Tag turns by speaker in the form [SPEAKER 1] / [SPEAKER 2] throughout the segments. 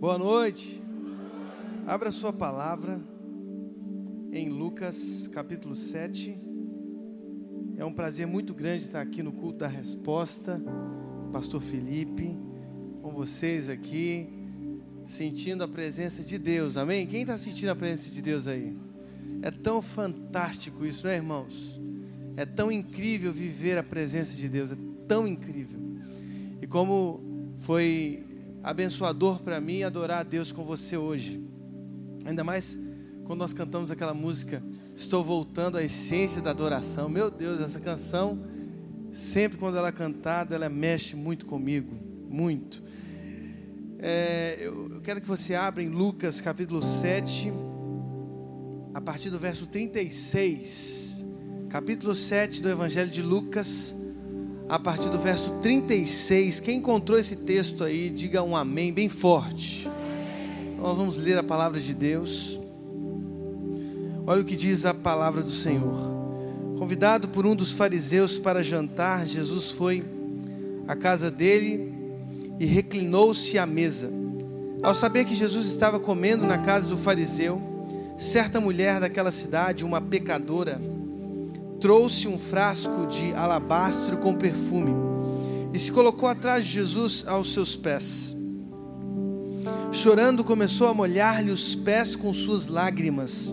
[SPEAKER 1] Boa noite. Abra sua palavra em Lucas capítulo 7. É um prazer muito grande estar aqui no culto da resposta. Pastor Felipe, com vocês aqui, sentindo a presença de Deus. Amém? Quem está sentindo a presença de Deus aí? É tão fantástico isso, não é, irmãos? É tão incrível viver a presença de Deus, é tão incrível. E como foi abençoador para mim adorar a Deus com você hoje. Ainda mais quando nós cantamos aquela música Estou voltando à essência da adoração. Meu Deus, essa canção, sempre quando ela é cantada, ela mexe muito comigo, muito. É, eu, eu quero que você abra em Lucas capítulo 7, a partir do verso 36. Capítulo 7 do Evangelho de Lucas a partir do verso 36. Quem encontrou esse texto aí, diga um amém bem forte. Nós vamos ler a palavra de Deus. Olha o que diz a palavra do Senhor. Convidado por um dos fariseus para jantar, Jesus foi à casa dele e reclinou-se à mesa. Ao saber que Jesus estava comendo na casa do fariseu, certa mulher daquela cidade, uma pecadora, trouxe um frasco de alabastro com perfume e se colocou atrás de Jesus aos seus pés. Chorando, começou a molhar-lhe os pés com suas lágrimas.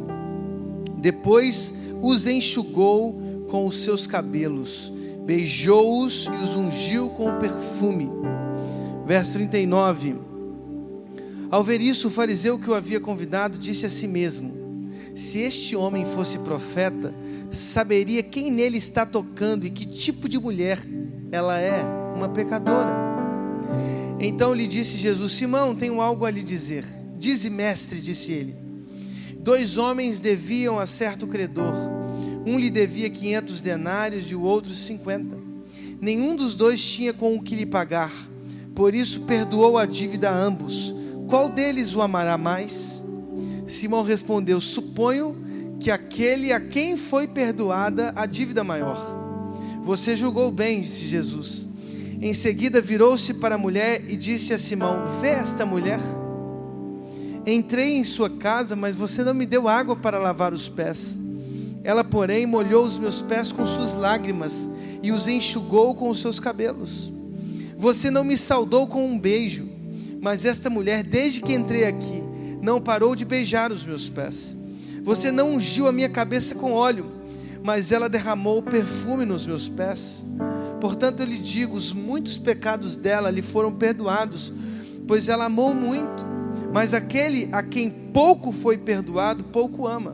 [SPEAKER 1] Depois os enxugou com os seus cabelos, beijou-os e os ungiu com o perfume. Verso 39. Ao ver isso, o fariseu que o havia convidado disse a si mesmo: Se este homem fosse profeta, saberia quem nele está tocando e que tipo de mulher ela é, uma pecadora. Então lhe disse Jesus: Simão, tenho algo a lhe dizer. Dize, mestre, disse ele. Dois homens deviam a certo credor. Um lhe devia quinhentos denários e o outro cinquenta. Nenhum dos dois tinha com o que lhe pagar. Por isso perdoou a dívida a ambos. Qual deles o amará mais? Simão respondeu: Suponho que aquele a quem foi perdoada a dívida maior. Você julgou bem, disse Jesus. Em seguida virou-se para a mulher e disse a Simão: Vê esta mulher? Entrei em sua casa, mas você não me deu água para lavar os pés. Ela, porém, molhou os meus pés com suas lágrimas e os enxugou com os seus cabelos. Você não me saudou com um beijo, mas esta mulher, desde que entrei aqui, não parou de beijar os meus pés. Você não ungiu a minha cabeça com óleo, mas ela derramou perfume nos meus pés. Portanto, eu lhe digo: os muitos pecados dela lhe foram perdoados, pois ela amou muito. Mas aquele a quem pouco foi perdoado, pouco ama.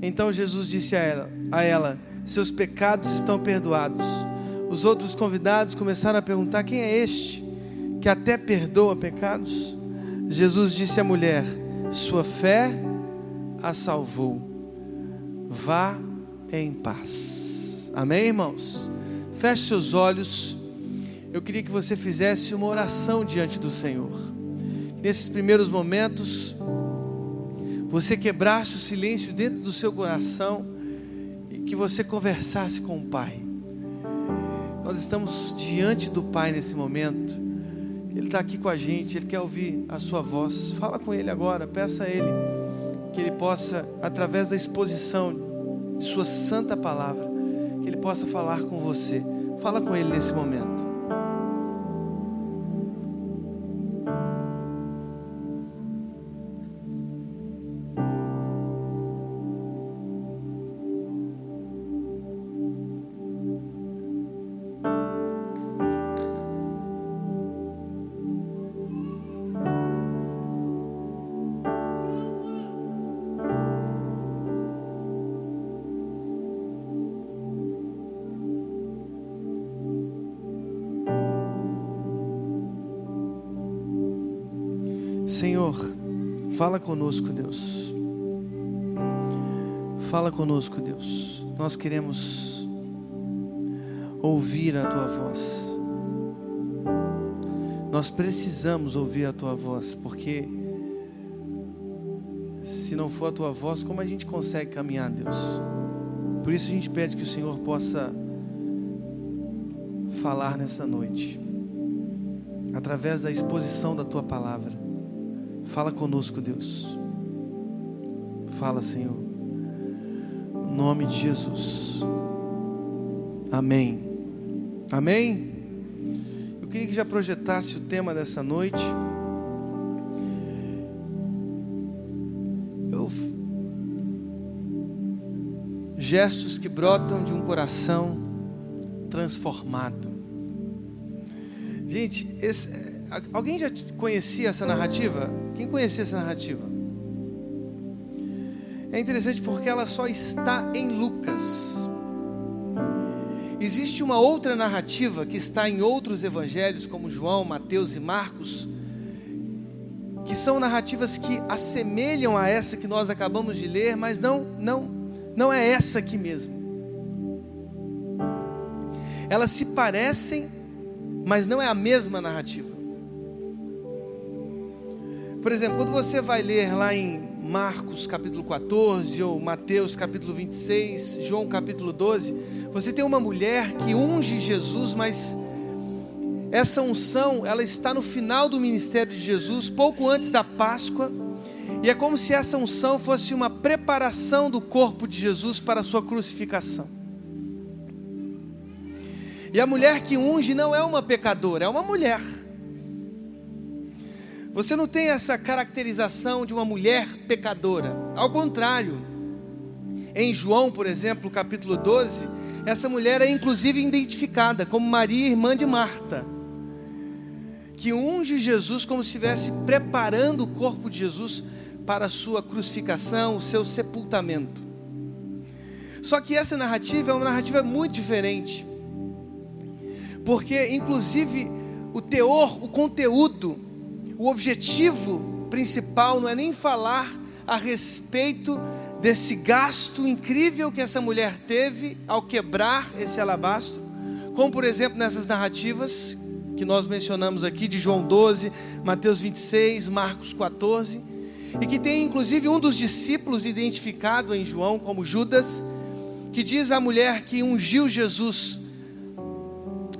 [SPEAKER 1] Então Jesus disse a ela, a ela: Seus pecados estão perdoados. Os outros convidados começaram a perguntar: Quem é este que até perdoa pecados? Jesus disse à mulher: Sua fé a salvou. Vá em paz. Amém, irmãos? Feche seus olhos. Eu queria que você fizesse uma oração diante do Senhor. Nesses primeiros momentos, você quebrasse o silêncio dentro do seu coração e que você conversasse com o Pai. Nós estamos diante do Pai nesse momento. Ele está aqui com a gente, Ele quer ouvir a sua voz. Fala com Ele agora, peça a Ele que Ele possa, através da exposição de Sua santa palavra, que Ele possa falar com você. Fala com Ele nesse momento. Fala conosco, Deus. Fala conosco, Deus. Nós queremos ouvir a tua voz. Nós precisamos ouvir a tua voz, porque se não for a tua voz, como a gente consegue caminhar, Deus? Por isso a gente pede que o Senhor possa falar nessa noite, através da exposição da tua palavra Fala conosco, Deus. Fala, Senhor. Em nome de Jesus. Amém. Amém. Eu queria que já projetasse o tema dessa noite. Eu... Gestos que brotam de um coração transformado. Gente, esse, alguém já conhecia essa narrativa? Quem conhecia essa narrativa? É interessante porque ela só está em Lucas. Existe uma outra narrativa que está em outros evangelhos, como João, Mateus e Marcos, que são narrativas que assemelham a essa que nós acabamos de ler, mas não, não, não é essa aqui mesmo. Elas se parecem, mas não é a mesma narrativa. Por exemplo, quando você vai ler lá em Marcos capítulo 14, ou Mateus capítulo 26, João capítulo 12, você tem uma mulher que unge Jesus, mas essa unção, ela está no final do ministério de Jesus, pouco antes da Páscoa, e é como se essa unção fosse uma preparação do corpo de Jesus para a sua crucificação. E a mulher que unge não é uma pecadora, é uma mulher. Você não tem essa caracterização de uma mulher pecadora. Ao contrário, em João, por exemplo, capítulo 12, essa mulher é inclusive identificada como Maria, irmã de Marta, que unge Jesus como se estivesse preparando o corpo de Jesus para a sua crucificação, o seu sepultamento. Só que essa narrativa é uma narrativa muito diferente, porque, inclusive, o teor, o conteúdo o objetivo principal não é nem falar a respeito desse gasto incrível que essa mulher teve ao quebrar esse alabastro, como por exemplo nessas narrativas que nós mencionamos aqui de João 12, Mateus 26, Marcos 14, e que tem inclusive um dos discípulos identificado em João como Judas, que diz à mulher que ungiu Jesus,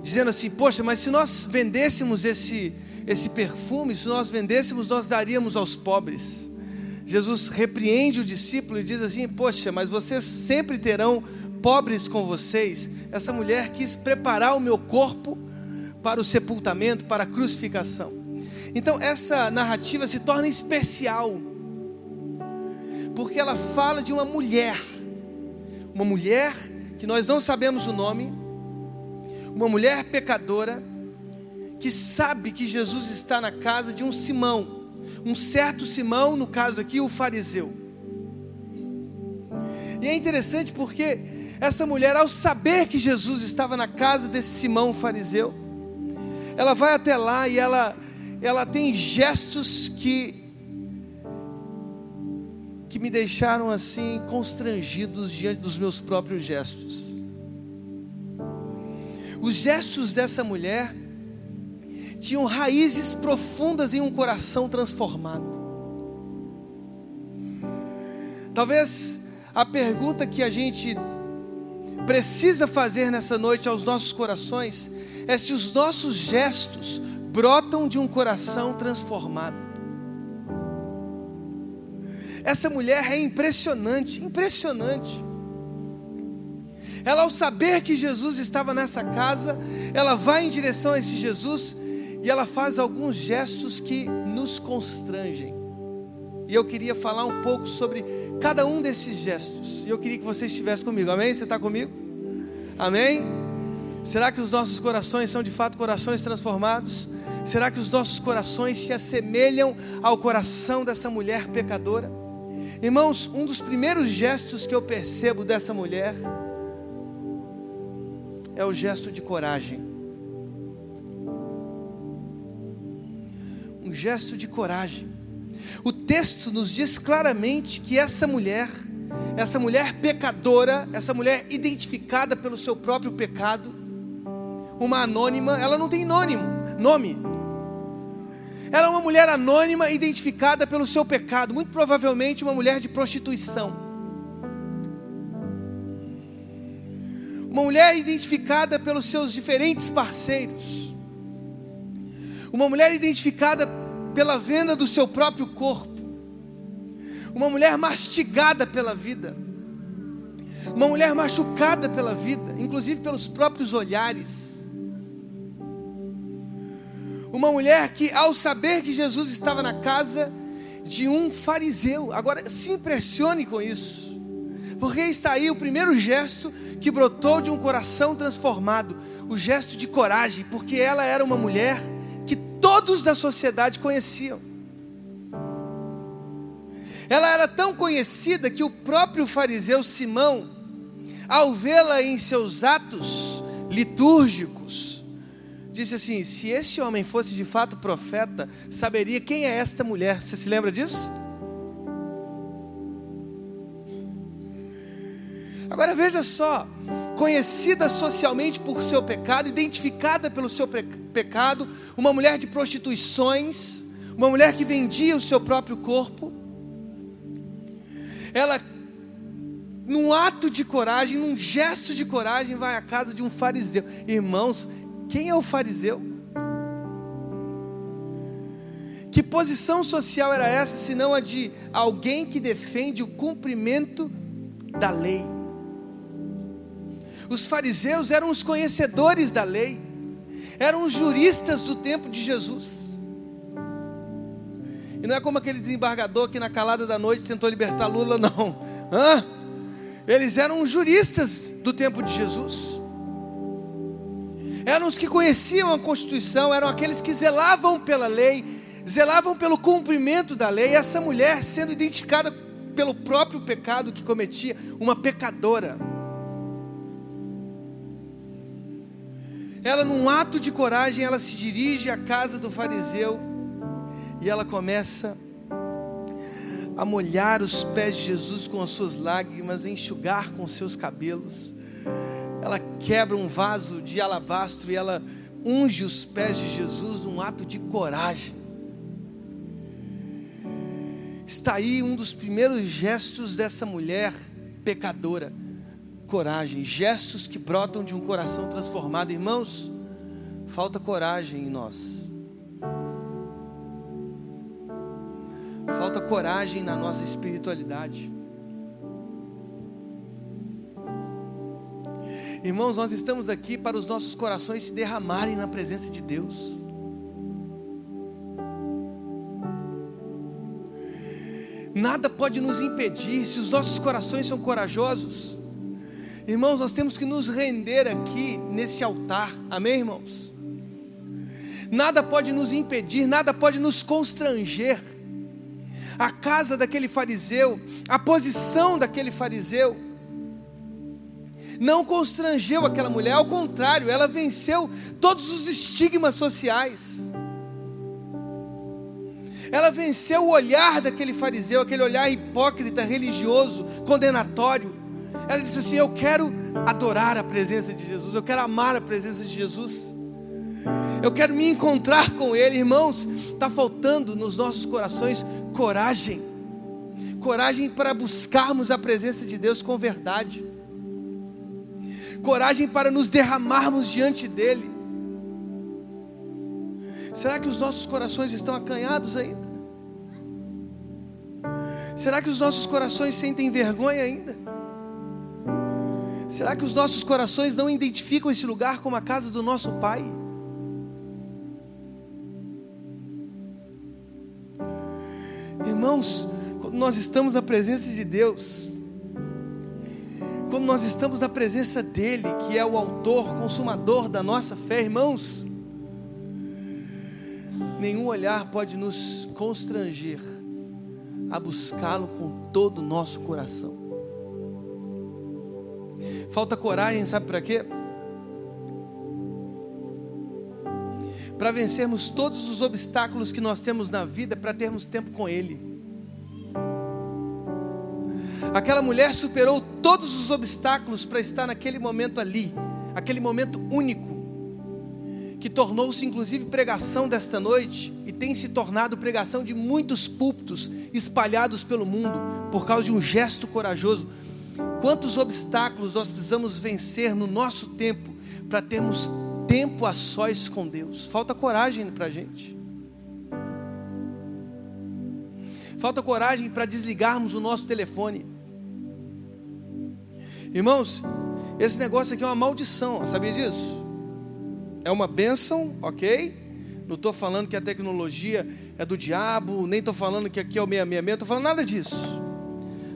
[SPEAKER 1] dizendo assim: Poxa, mas se nós vendêssemos esse esse perfume, se nós vendêssemos, nós daríamos aos pobres. Jesus repreende o discípulo e diz assim: Poxa, mas vocês sempre terão pobres com vocês. Essa mulher quis preparar o meu corpo para o sepultamento, para a crucificação. Então, essa narrativa se torna especial, porque ela fala de uma mulher, uma mulher que nós não sabemos o nome, uma mulher pecadora que sabe que Jesus está na casa de um Simão, um certo Simão, no caso aqui, o fariseu. E é interessante porque essa mulher, ao saber que Jesus estava na casa desse Simão fariseu, ela vai até lá e ela, ela tem gestos que que me deixaram assim constrangidos diante dos meus próprios gestos. Os gestos dessa mulher tinham raízes profundas em um coração transformado. Talvez a pergunta que a gente precisa fazer nessa noite aos nossos corações é se os nossos gestos brotam de um coração transformado. Essa mulher é impressionante, impressionante. Ela, ao saber que Jesus estava nessa casa, ela vai em direção a esse Jesus e ela faz alguns gestos que nos constrangem. E eu queria falar um pouco sobre cada um desses gestos. E eu queria que você estivesse comigo. Amém? Você está comigo? Amém? Será que os nossos corações são de fato corações transformados? Será que os nossos corações se assemelham ao coração dessa mulher pecadora? Irmãos, um dos primeiros gestos que eu percebo dessa mulher é o gesto de coragem. Um gesto de coragem. O texto nos diz claramente que essa mulher, essa mulher pecadora, essa mulher identificada pelo seu próprio pecado, uma anônima, ela não tem nônimo, nome. Ela é uma mulher anônima identificada pelo seu pecado, muito provavelmente uma mulher de prostituição. Uma mulher identificada pelos seus diferentes parceiros uma mulher identificada pela venda do seu próprio corpo, uma mulher mastigada pela vida, uma mulher machucada pela vida, inclusive pelos próprios olhares. Uma mulher que, ao saber que Jesus estava na casa de um fariseu, agora se impressione com isso, porque está aí o primeiro gesto que brotou de um coração transformado o gesto de coragem, porque ela era uma mulher todos da sociedade conheciam. Ela era tão conhecida que o próprio fariseu Simão, ao vê-la em seus atos litúrgicos, disse assim: se esse homem fosse de fato profeta, saberia quem é esta mulher. Você se lembra disso? Agora veja só, conhecida socialmente por seu pecado, identificada pelo seu pecado, uma mulher de prostituições, uma mulher que vendia o seu próprio corpo, ela, num ato de coragem, num gesto de coragem, vai à casa de um fariseu. Irmãos, quem é o fariseu? Que posição social era essa, senão a de alguém que defende o cumprimento da lei? Os fariseus eram os conhecedores da lei, eram os juristas do tempo de Jesus. E não é como aquele desembargador que na calada da noite tentou libertar Lula, não. Hã? Eles eram os juristas do tempo de Jesus. Eram os que conheciam a Constituição, eram aqueles que zelavam pela lei, zelavam pelo cumprimento da lei. E essa mulher sendo identificada pelo próprio pecado que cometia, uma pecadora. Ela, num ato de coragem, ela se dirige à casa do fariseu e ela começa a molhar os pés de Jesus com as suas lágrimas, a enxugar com seus cabelos. Ela quebra um vaso de alabastro e ela unge os pés de Jesus num ato de coragem. Está aí um dos primeiros gestos dessa mulher pecadora coragem, gestos que brotam de um coração transformado. Irmãos, falta coragem em nós. Falta coragem na nossa espiritualidade. Irmãos, nós estamos aqui para os nossos corações se derramarem na presença de Deus. Nada pode nos impedir se os nossos corações são corajosos. Irmãos, nós temos que nos render aqui nesse altar, amém, irmãos? Nada pode nos impedir, nada pode nos constranger. A casa daquele fariseu, a posição daquele fariseu, não constrangeu aquela mulher, ao contrário, ela venceu todos os estigmas sociais. Ela venceu o olhar daquele fariseu, aquele olhar hipócrita, religioso, condenatório. Ela disse assim: Eu quero adorar a presença de Jesus, eu quero amar a presença de Jesus, eu quero me encontrar com Ele, irmãos. Está faltando nos nossos corações coragem, coragem para buscarmos a presença de Deus com verdade, coragem para nos derramarmos diante dEle. Será que os nossos corações estão acanhados ainda? Será que os nossos corações sentem vergonha ainda? Será que os nossos corações não identificam esse lugar como a casa do nosso Pai? Irmãos, quando nós estamos na presença de Deus, quando nós estamos na presença dEle, que é o autor, consumador da nossa fé, irmãos, nenhum olhar pode nos constranger a buscá-lo com todo o nosso coração. Falta coragem, sabe para quê? Para vencermos todos os obstáculos que nós temos na vida, para termos tempo com Ele. Aquela mulher superou todos os obstáculos para estar naquele momento ali, aquele momento único, que tornou-se inclusive pregação desta noite e tem se tornado pregação de muitos púlpitos espalhados pelo mundo, por causa de um gesto corajoso Quantos obstáculos nós precisamos vencer no nosso tempo para termos tempo a sós com Deus? Falta coragem para a gente. Falta coragem para desligarmos o nosso telefone. Irmãos, esse negócio aqui é uma maldição, sabia disso? É uma bênção, ok? Não estou falando que a tecnologia é do diabo, nem estou falando que aqui é o 666, não estou falando nada disso.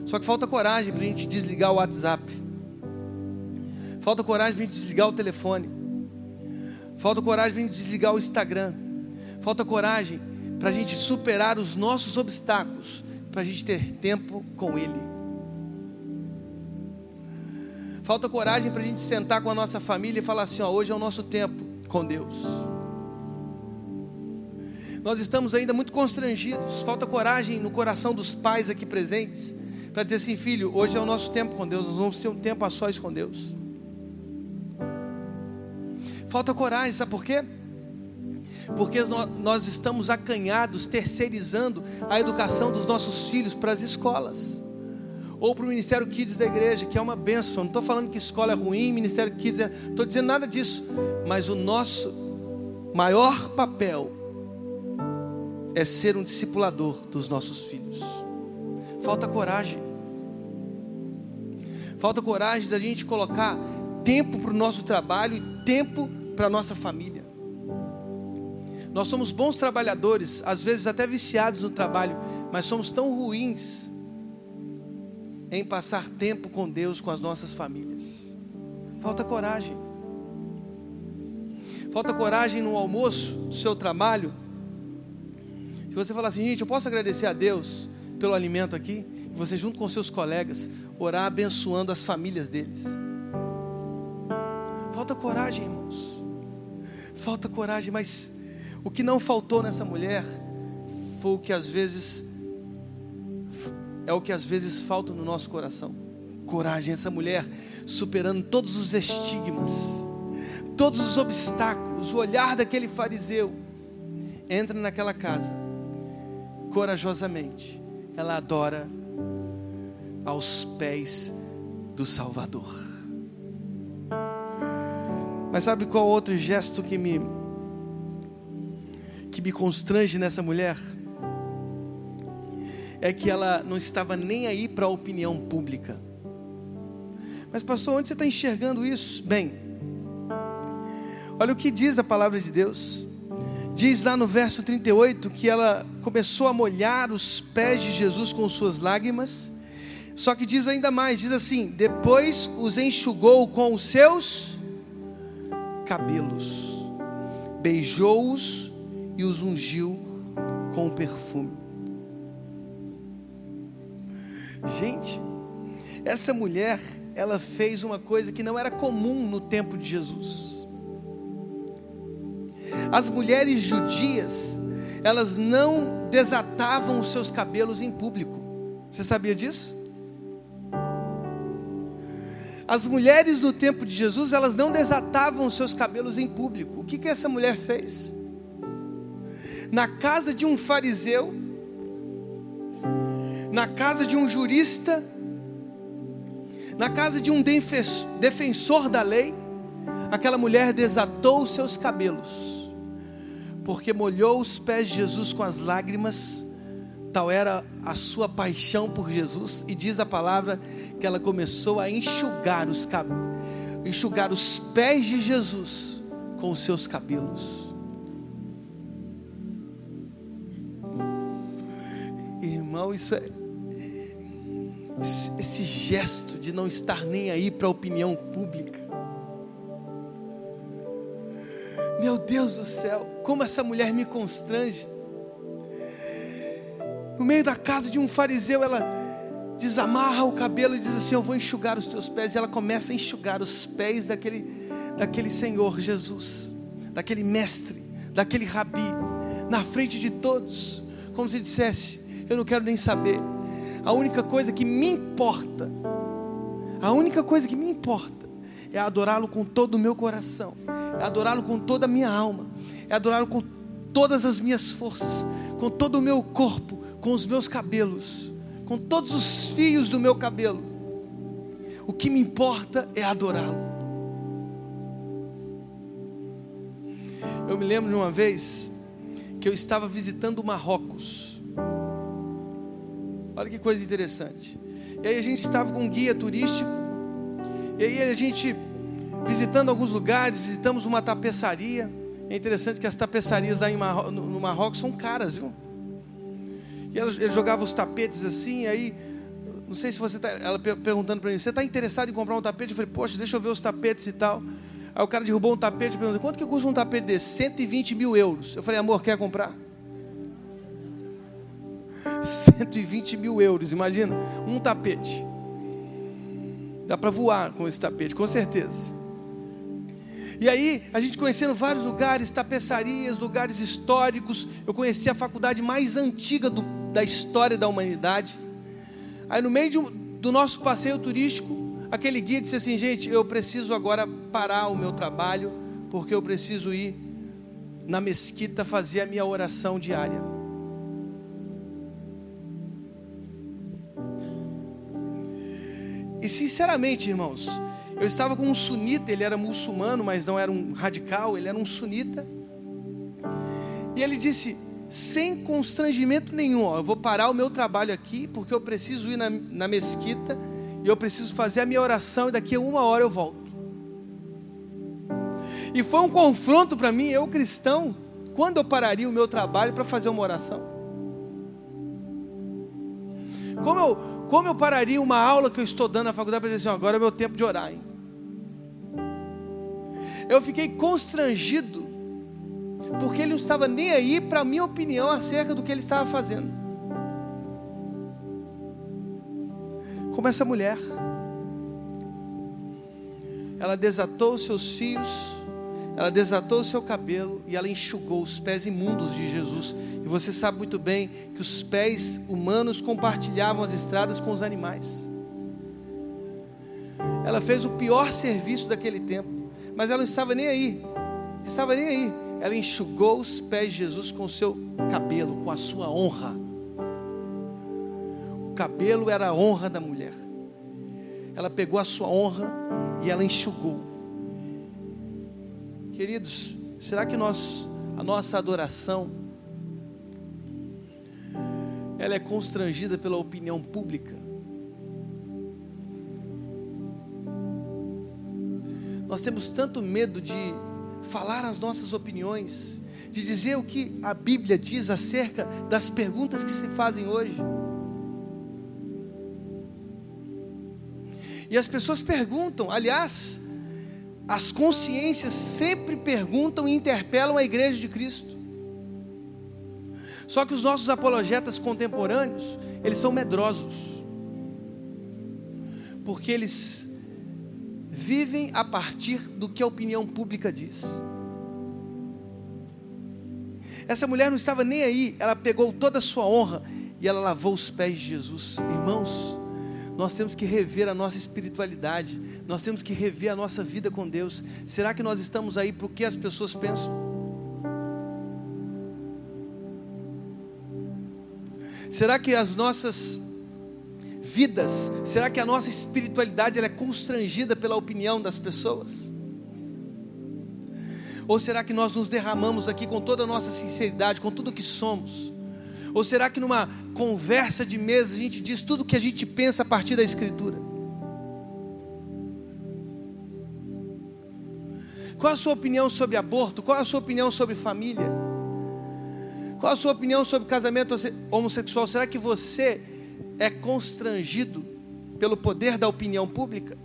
[SPEAKER 1] Só que falta coragem para a gente desligar o WhatsApp. Falta coragem para a gente desligar o telefone. Falta coragem para a gente desligar o Instagram. Falta coragem para a gente superar os nossos obstáculos, para a gente ter tempo com Ele. Falta coragem para a gente sentar com a nossa família e falar assim: ó, hoje é o nosso tempo com Deus. Nós estamos ainda muito constrangidos, falta coragem no coração dos pais aqui presentes, para dizer assim: filho, hoje é o nosso tempo com Deus, nós vamos ter um tempo a sós com Deus. Falta coragem, sabe por quê? Porque nós estamos acanhados, terceirizando a educação dos nossos filhos para as escolas ou para o Ministério Kids da igreja, que é uma bênção. Não estou falando que escola é ruim, Ministério Kids é. Estou dizendo nada disso. Mas o nosso maior papel é ser um discipulador dos nossos filhos. Falta coragem. Falta coragem da gente colocar tempo para o nosso trabalho e tempo para a nossa família. Nós somos bons trabalhadores, às vezes até viciados no trabalho, mas somos tão ruins em passar tempo com Deus, com as nossas famílias. Falta coragem. Falta coragem no almoço do seu trabalho. Se você falar assim, gente, eu posso agradecer a Deus pelo alimento aqui, e você junto com seus colegas orar abençoando as famílias deles. Falta coragem, irmãos. Falta coragem, mas o que não faltou nessa mulher foi o que às vezes é o que às vezes falta no nosso coração. Coragem, essa mulher superando todos os estigmas, todos os obstáculos, o olhar daquele fariseu, entra naquela casa, corajosamente, ela adora aos pés do Salvador. Mas sabe qual outro gesto que me que me constrange nessa mulher? é que ela não estava nem aí para a opinião pública. Mas, pastor, onde você está enxergando isso? Bem, olha o que diz a palavra de Deus. Diz lá no verso 38 que ela começou a molhar os pés de Jesus com suas lágrimas. Só que diz ainda mais: diz assim, depois os enxugou com os seus cabelos, beijou-os e os ungiu com perfume. Gente, essa mulher, ela fez uma coisa que não era comum no tempo de Jesus. As mulheres judias, elas não desatavam os seus cabelos em público. Você sabia disso? As mulheres do tempo de Jesus, elas não desatavam os seus cabelos em público. O que, que essa mulher fez? Na casa de um fariseu, na casa de um jurista, na casa de um defensor da lei, aquela mulher desatou os seus cabelos, porque molhou os pés de Jesus com as lágrimas, tal era a sua paixão por Jesus, e diz a palavra que ela começou a enxugar os enxugar os pés de Jesus com os seus cabelos. Irmão, isso é esse gesto de não estar nem aí para a opinião pública. Meu Deus do céu, como essa mulher me constrange. No meio da casa de um fariseu, ela desamarra o cabelo e diz assim: Eu vou enxugar os teus pés. E ela começa a enxugar os pés daquele, daquele Senhor Jesus, daquele mestre, daquele rabi, na frente de todos, como se dissesse: Eu não quero nem saber a única coisa que me importa, a única coisa que me importa é adorá-lo com todo o meu coração, é adorá-lo com toda a minha alma, é adorá-lo com todas as minhas forças, com todo o meu corpo, com os meus cabelos, com todos os fios do meu cabelo. O que me importa é adorá-lo. Eu me lembro de uma vez que eu estava visitando Marrocos. Olha que coisa interessante. E aí a gente estava com um guia turístico. E aí a gente visitando alguns lugares, visitamos uma tapeçaria. É interessante que as tapeçarias no Marrocos são caras, viu? E ele, ele jogava os tapetes assim, aí não sei se você está, ela perguntando para mim, você está interessado em comprar um tapete? Eu falei, poxa, deixa eu ver os tapetes e tal. Aí o cara derrubou um tapete e perguntou, quanto que custa um tapete desse? 120 mil euros. Eu falei, amor, quer comprar? 120 mil euros, imagina, um tapete. Dá para voar com esse tapete, com certeza. E aí, a gente conhecendo vários lugares, tapeçarias, lugares históricos. Eu conheci a faculdade mais antiga do, da história da humanidade. Aí, no meio do nosso passeio turístico, aquele guia disse assim: Gente, eu preciso agora parar o meu trabalho, porque eu preciso ir na mesquita fazer a minha oração diária. E sinceramente, irmãos, eu estava com um sunita, ele era muçulmano, mas não era um radical, ele era um sunita. E ele disse, sem constrangimento nenhum, ó, eu vou parar o meu trabalho aqui, porque eu preciso ir na, na mesquita, e eu preciso fazer a minha oração, e daqui a uma hora eu volto. E foi um confronto para mim, eu cristão, quando eu pararia o meu trabalho para fazer uma oração? Como eu, como eu pararia uma aula que eu estou dando na faculdade para dizer assim, agora é meu tempo de orar, hein? Eu fiquei constrangido, porque ele não estava nem aí para a minha opinião acerca do que ele estava fazendo. Como essa mulher, ela desatou seus fios, ela desatou o seu cabelo e ela enxugou os pés imundos de Jesus. E você sabe muito bem que os pés humanos compartilhavam as estradas com os animais. Ela fez o pior serviço daquele tempo, mas ela não estava nem aí. Estava nem aí. Ela enxugou os pés de Jesus com o seu cabelo, com a sua honra. O cabelo era a honra da mulher. Ela pegou a sua honra e ela enxugou. Queridos, será que nós, a nossa adoração, ela é constrangida pela opinião pública? Nós temos tanto medo de falar as nossas opiniões, de dizer o que a Bíblia diz acerca das perguntas que se fazem hoje. E as pessoas perguntam, aliás, as consciências sempre perguntam e interpelam a igreja de Cristo. Só que os nossos apologetas contemporâneos, eles são medrosos. Porque eles vivem a partir do que a opinião pública diz. Essa mulher não estava nem aí, ela pegou toda a sua honra e ela lavou os pés de Jesus. Irmãos, nós temos que rever a nossa espiritualidade, nós temos que rever a nossa vida com Deus. Será que nós estamos aí o que as pessoas pensam? Será que as nossas vidas, será que a nossa espiritualidade é constrangida pela opinião das pessoas? Ou será que nós nos derramamos aqui com toda a nossa sinceridade, com tudo o que somos? Ou será que numa conversa de mesa a gente diz tudo o que a gente pensa a partir da Escritura? Qual a sua opinião sobre aborto? Qual a sua opinião sobre família? Qual a sua opinião sobre casamento homossexual? Será que você é constrangido pelo poder da opinião pública?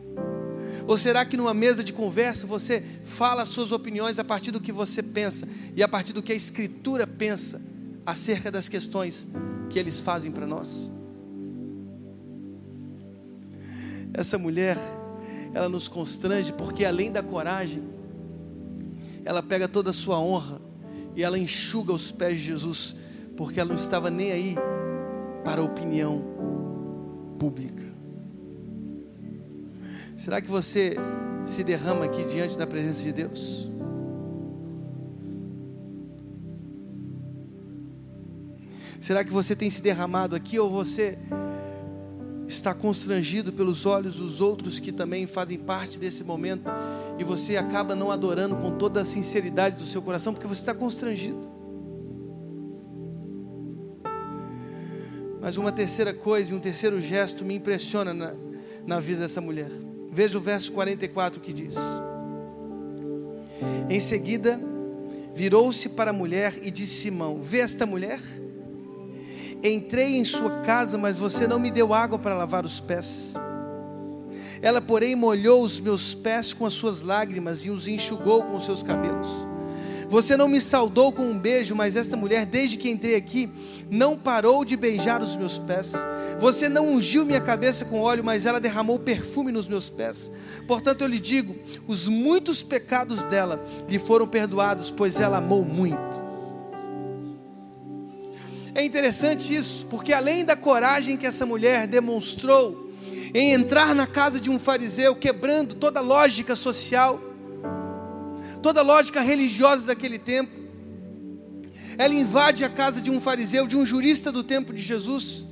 [SPEAKER 1] Ou será que numa mesa de conversa você fala as suas opiniões a partir do que você pensa e a partir do que a Escritura pensa? Acerca das questões que eles fazem para nós. Essa mulher, ela nos constrange porque além da coragem, ela pega toda a sua honra e ela enxuga os pés de Jesus, porque ela não estava nem aí para a opinião pública. Será que você se derrama aqui diante da presença de Deus? Será que você tem se derramado aqui ou você está constrangido pelos olhos dos outros que também fazem parte desse momento e você acaba não adorando com toda a sinceridade do seu coração porque você está constrangido? Mas uma terceira coisa e um terceiro gesto me impressiona na, na vida dessa mulher. Veja o verso 44 que diz: Em seguida, virou-se para a mulher e disse: Simão, vê esta mulher? Entrei em sua casa, mas você não me deu água para lavar os pés. Ela, porém, molhou os meus pés com as suas lágrimas e os enxugou com os seus cabelos. Você não me saudou com um beijo, mas esta mulher, desde que entrei aqui, não parou de beijar os meus pés. Você não ungiu minha cabeça com óleo, mas ela derramou perfume nos meus pés. Portanto, eu lhe digo: os muitos pecados dela lhe foram perdoados, pois ela amou muito. É interessante isso, porque além da coragem que essa mulher demonstrou em entrar na casa de um fariseu, quebrando toda lógica social, toda lógica religiosa daquele tempo. Ela invade a casa de um fariseu, de um jurista do tempo de Jesus.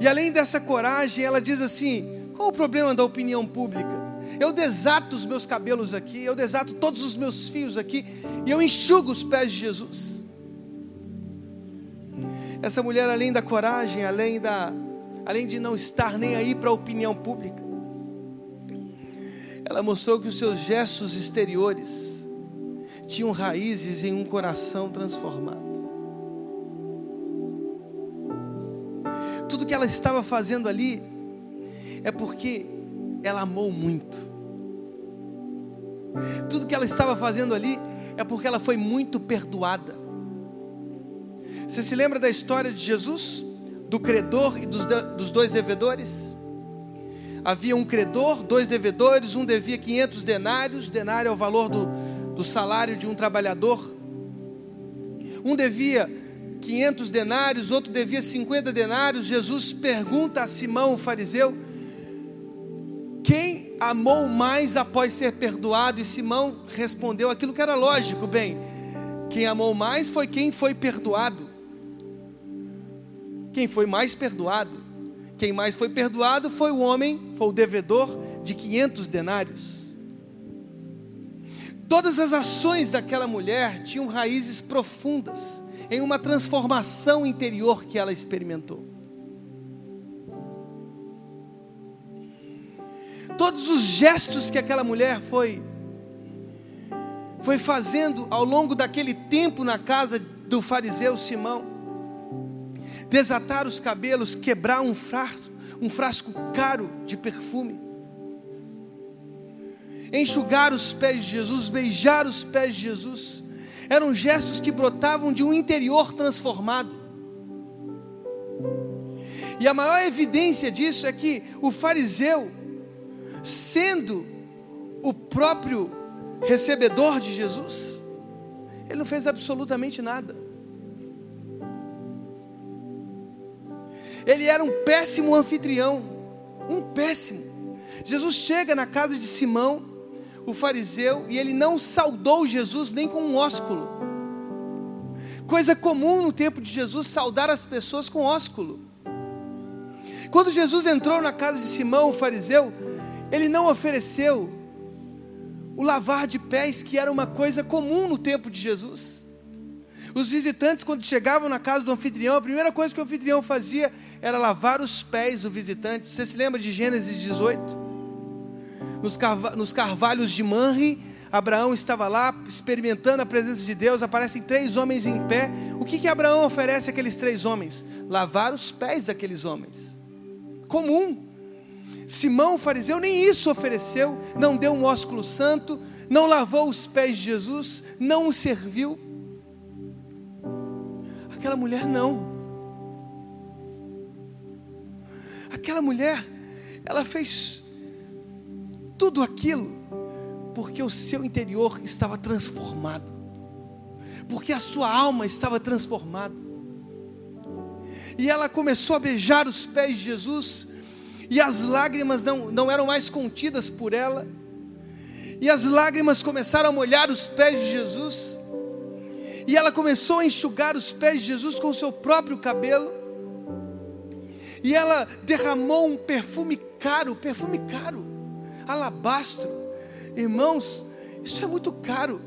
[SPEAKER 1] E além dessa coragem, ela diz assim: qual o problema da opinião pública? Eu desato os meus cabelos aqui, eu desato todos os meus fios aqui, e eu enxugo os pés de Jesus. Essa mulher, além da coragem, além, da, além de não estar nem aí para a opinião pública, ela mostrou que os seus gestos exteriores tinham raízes em um coração transformado. Tudo que ela estava fazendo ali é porque ela amou muito. Tudo que ela estava fazendo ali é porque ela foi muito perdoada. Você se lembra da história de Jesus? Do credor e dos, dos dois devedores? havia um credor, dois devedores, um devia 500 denários, denário é o valor do, do salário de um trabalhador. Um devia 500 denários, outro devia 50 denários. Jesus pergunta a Simão, o fariseu, quem amou mais após ser perdoado? E Simão respondeu aquilo que era lógico, bem, quem amou mais foi quem foi perdoado. Quem foi mais perdoado. Quem mais foi perdoado foi o homem, foi o devedor de 500 denários. Todas as ações daquela mulher tinham raízes profundas em uma transformação interior que ela experimentou. Todos os gestos que aquela mulher foi foi fazendo ao longo daquele tempo na casa do fariseu Simão, desatar os cabelos, quebrar um frasco, um frasco caro de perfume, enxugar os pés de Jesus, beijar os pés de Jesus, eram gestos que brotavam de um interior transformado. E a maior evidência disso é que o fariseu, sendo o próprio recebedor de Jesus, ele não fez absolutamente nada. Ele era um péssimo anfitrião, um péssimo. Jesus chega na casa de Simão, o fariseu, e ele não saudou Jesus nem com um ósculo. Coisa comum no tempo de Jesus saudar as pessoas com ósculo. Quando Jesus entrou na casa de Simão, o fariseu, ele não ofereceu o lavar de pés, que era uma coisa comum no tempo de Jesus. Os visitantes, quando chegavam na casa do anfitrião, a primeira coisa que o anfitrião fazia era lavar os pés do visitante. Você se lembra de Gênesis 18? Nos, carva nos carvalhos de Manre, Abraão estava lá experimentando a presença de Deus. Aparecem três homens em pé. O que, que Abraão oferece àqueles três homens? Lavar os pés daqueles homens. Comum. Simão, fariseu, nem isso ofereceu. Não deu um ósculo santo. Não lavou os pés de Jesus. Não o serviu. Aquela mulher não. Aquela mulher, ela fez tudo aquilo porque o seu interior estava transformado, porque a sua alma estava transformada. E ela começou a beijar os pés de Jesus, e as lágrimas não, não eram mais contidas por ela, e as lágrimas começaram a molhar os pés de Jesus, e ela começou a enxugar os pés de Jesus com o seu próprio cabelo. E ela derramou um perfume caro, perfume caro, alabastro. Irmãos, isso é muito caro.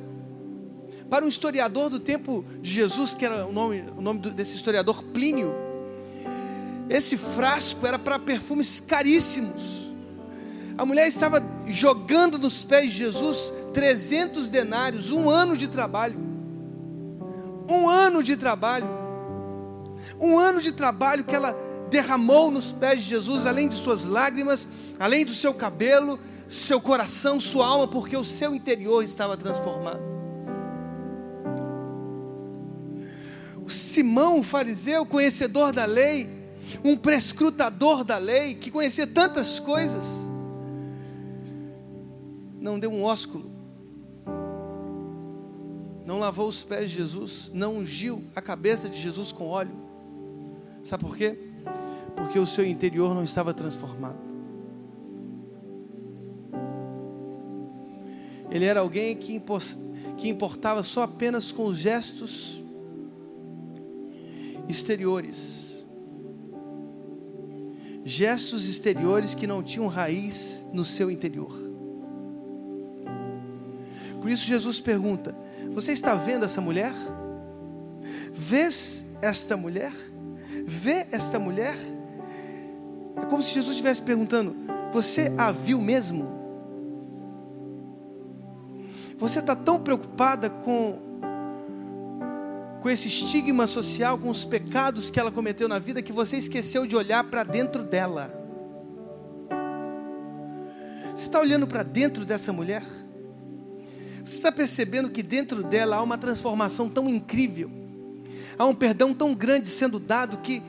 [SPEAKER 1] Para um historiador do tempo de Jesus, que era o nome, o nome desse historiador Plínio, Esse frasco era para perfumes caríssimos. A mulher estava jogando nos pés de Jesus 300 denários, um ano de trabalho. Um ano de trabalho. Um ano de trabalho que ela derramou nos pés de Jesus, além de suas lágrimas, além do seu cabelo, seu coração, sua alma, porque o seu interior estava transformado. O Simão, o fariseu, conhecedor da lei, um prescrutador da lei, que conhecia tantas coisas, não deu um ósculo, não lavou os pés de Jesus, não ungiu a cabeça de Jesus com óleo. Sabe por quê? Porque o seu interior não estava transformado. Ele era alguém que, importava só apenas com os gestos exteriores. Gestos exteriores que não tinham raiz no seu interior. Por isso Jesus pergunta: Você está vendo essa mulher? Vês esta mulher? Vê esta mulher? É como se Jesus estivesse perguntando: Você a viu mesmo? Você está tão preocupada com, com esse estigma social, com os pecados que ela cometeu na vida, que você esqueceu de olhar para dentro dela. Você está olhando para dentro dessa mulher? Você está percebendo que dentro dela há uma transformação tão incrível, há um perdão tão grande sendo dado que,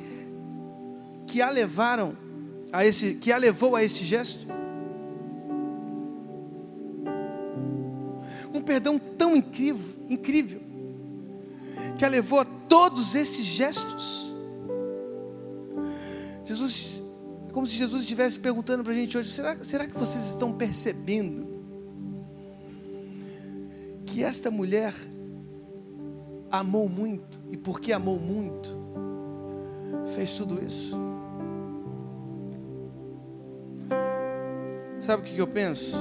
[SPEAKER 1] que a levaram a esse, que a levou a esse gesto? um perdão tão incrível, incrível, que a levou a todos esses gestos. Jesus, é como se Jesus estivesse perguntando para a gente hoje: será, será que vocês estão percebendo que esta mulher amou muito e porque amou muito, fez tudo isso? Sabe o que eu penso?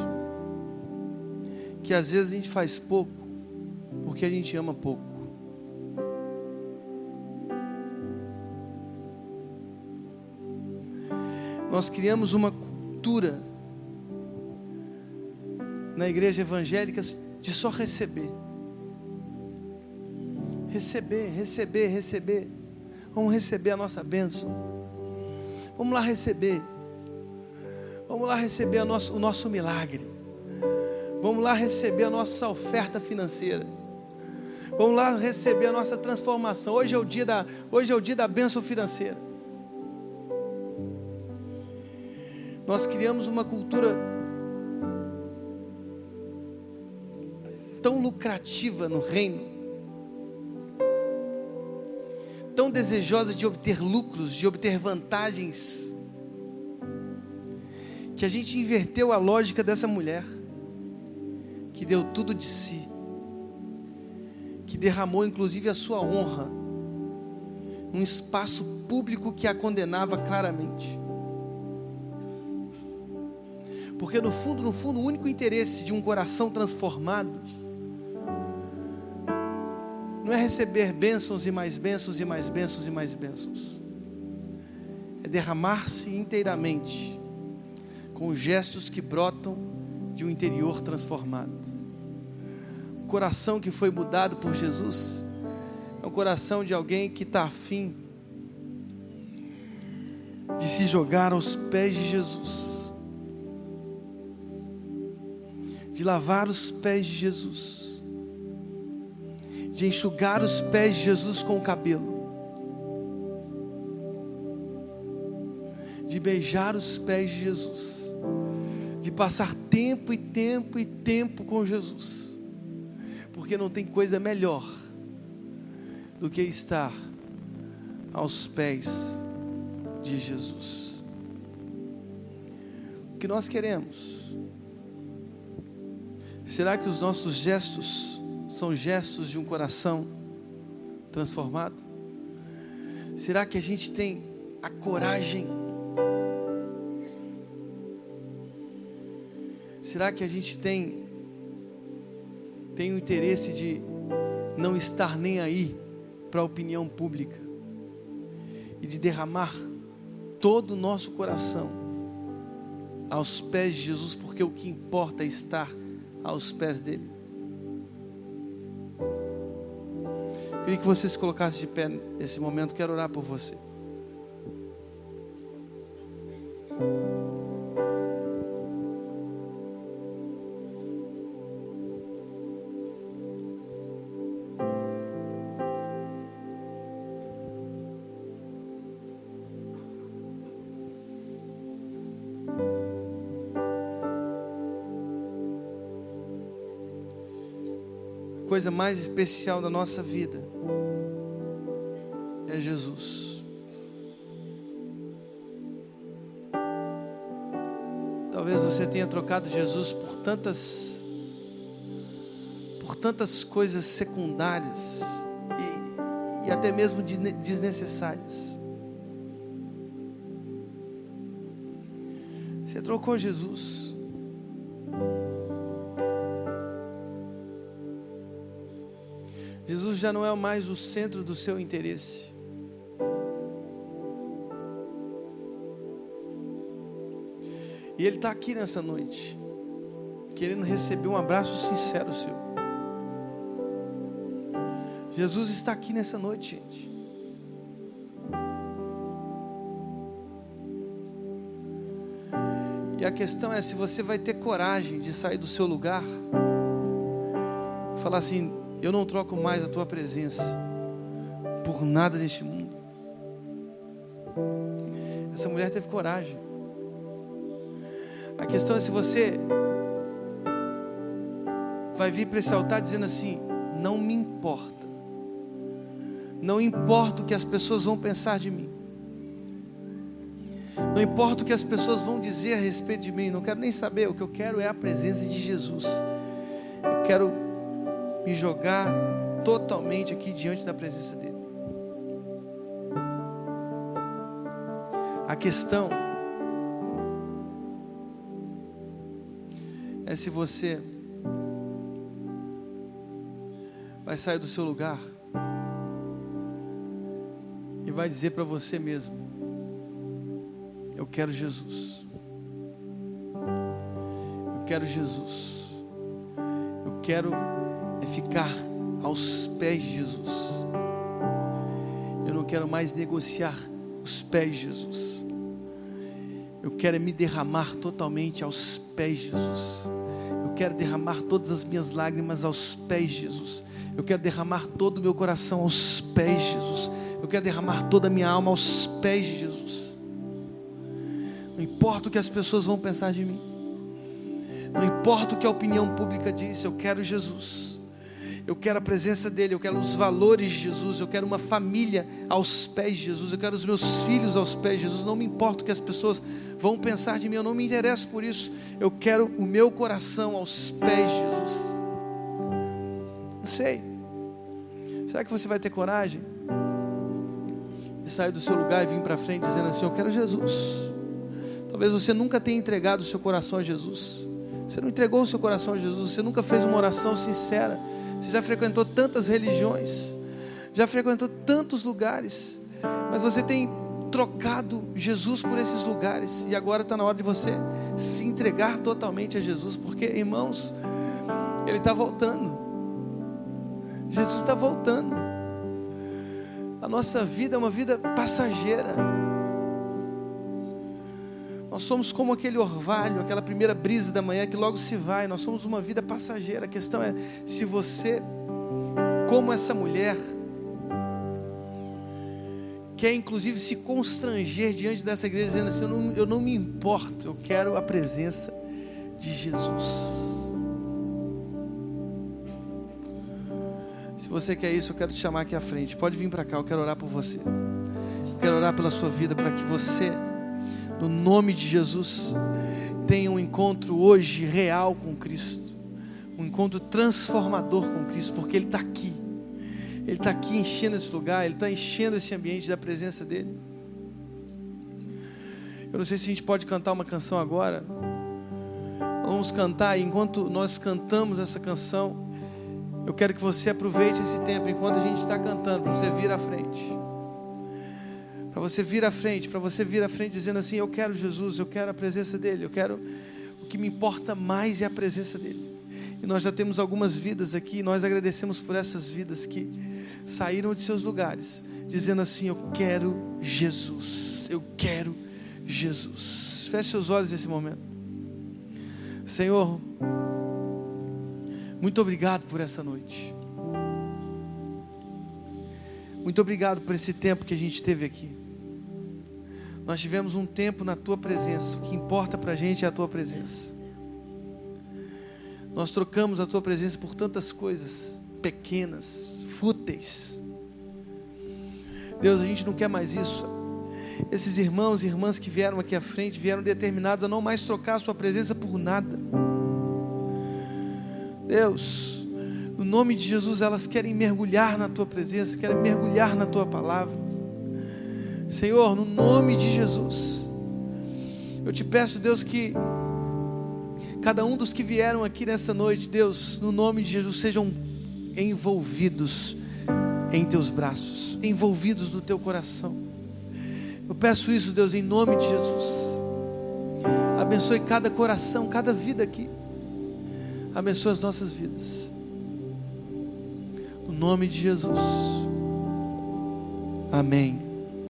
[SPEAKER 1] que às vezes a gente faz pouco porque a gente ama pouco. Nós criamos uma cultura na igreja evangélica de só receber. Receber, receber, receber. Vamos receber a nossa bênção. Vamos lá receber. Vamos lá receber nosso, o nosso milagre. Vamos lá receber a nossa oferta financeira. Vamos lá receber a nossa transformação. Hoje é o dia da, hoje é o dia da bênção financeira. Nós criamos uma cultura tão lucrativa no reino, tão desejosa de obter lucros, de obter vantagens, que a gente inverteu a lógica dessa mulher que deu tudo de si, que derramou inclusive a sua honra, num espaço público que a condenava claramente. Porque no fundo, no fundo, o único interesse de um coração transformado não é receber bênçãos e mais bênçãos e mais bênçãos e mais bênçãos. É derramar-se inteiramente com gestos que brotam de um interior transformado. O coração que foi mudado por Jesus é o coração de alguém que está afim de se jogar aos pés de Jesus, de lavar os pés de Jesus, de enxugar os pés de Jesus com o cabelo. de beijar os pés de Jesus de passar tempo e tempo e tempo com Jesus, porque não tem coisa melhor do que estar aos pés de Jesus. O que nós queremos? Será que os nossos gestos são gestos de um coração transformado? Será que a gente tem a coragem Será que a gente tem tem o interesse de não estar nem aí para a opinião pública e de derramar todo o nosso coração aos pés de Jesus, porque o que importa é estar aos pés dele. Queria que você se colocasse de pé nesse momento, quero orar por você. coisa mais especial da nossa vida tenha trocado Jesus por tantas por tantas coisas secundárias e, e até mesmo desnecessárias. Você trocou Jesus Jesus já não é mais o centro do seu interesse. E Ele está aqui nessa noite, querendo receber um abraço sincero seu. Jesus está aqui nessa noite, gente. E a questão é se você vai ter coragem de sair do seu lugar, falar assim: eu não troco mais a tua presença por nada neste mundo. Essa mulher teve coragem. A questão é se você vai vir para esse altar dizendo assim: não me importa, não importa o que as pessoas vão pensar de mim, não importa o que as pessoas vão dizer a respeito de mim, não quero nem saber, o que eu quero é a presença de Jesus. Eu quero me jogar totalmente aqui diante da presença dEle. A questão é se você vai sair do seu lugar e vai dizer para você mesmo: Eu quero Jesus. Eu quero Jesus. Eu quero é ficar aos pés de Jesus. Eu não quero mais negociar os pés de Jesus. Eu quero me derramar totalmente aos pés de Jesus. Quero derramar todas as minhas lágrimas aos pés de Jesus. Eu quero derramar todo o meu coração aos pés de Jesus. Eu quero derramar toda a minha alma aos pés de Jesus. Não importa o que as pessoas vão pensar de mim. Não importa o que a opinião pública diz, eu quero Jesus. Eu quero a presença dEle, eu quero os valores de Jesus, eu quero uma família aos pés de Jesus, eu quero os meus filhos aos pés de Jesus. Não me importa o que as pessoas vão pensar de mim, eu não me interesso por isso. Eu quero o meu coração aos pés de Jesus. Não sei. Será que você vai ter coragem de sair do seu lugar e vir para frente dizendo assim: Eu quero Jesus? Talvez você nunca tenha entregado o seu coração a Jesus. Você não entregou o seu coração a Jesus, você nunca fez uma oração sincera. Você já frequentou tantas religiões, já frequentou tantos lugares, mas você tem trocado Jesus por esses lugares, e agora está na hora de você se entregar totalmente a Jesus, porque, irmãos, Ele está voltando. Jesus está voltando. A nossa vida é uma vida passageira. Nós somos como aquele orvalho, aquela primeira brisa da manhã que logo se vai. Nós somos uma vida passageira. A questão é se você, como essa mulher, quer inclusive se constranger diante dessa igreja, dizendo assim: eu não, eu não me importo, eu quero a presença de Jesus. Se você quer isso, eu quero te chamar aqui à frente. Pode vir para cá, eu quero orar por você. Eu quero orar pela sua vida para que você no nome de Jesus, tenha um encontro hoje real com Cristo, um encontro transformador com Cristo, porque Ele está aqui, Ele está aqui enchendo esse lugar, Ele está enchendo esse ambiente da presença dEle. Eu não sei se a gente pode cantar uma canção agora. Vamos cantar, e enquanto nós cantamos essa canção, eu quero que você aproveite esse tempo enquanto a gente está cantando, para você vir à frente Para você vir à frente, para você vir à frente dizendo assim: Eu quero Jesus, eu quero a presença dEle, eu quero. O que me importa mais é a presença dEle. E nós já temos algumas vidas aqui, nós agradecemos por essas vidas que saíram de seus lugares, dizendo assim: Eu quero Jesus, eu quero Jesus. Feche seus olhos nesse momento. Senhor, muito obrigado por essa noite. Muito obrigado por esse tempo que a gente teve aqui. Nós tivemos um tempo na tua presença. O que importa para a gente é a tua presença. Nós trocamos a tua presença por tantas coisas pequenas, fúteis. Deus, a gente não quer mais isso. Esses irmãos e irmãs que vieram aqui à frente vieram determinados a não mais trocar a sua presença por nada. Deus, no nome de Jesus, elas querem mergulhar na tua presença, querem mergulhar na tua palavra. Senhor, no nome de Jesus, eu te peço, Deus, que cada um dos que vieram aqui nessa noite, Deus, no nome de Jesus, sejam envolvidos em teus braços, envolvidos no teu coração. Eu peço isso, Deus, em nome de Jesus. Abençoe cada coração, cada vida aqui abençoa as nossas vidas. No nome de Jesus. Amém.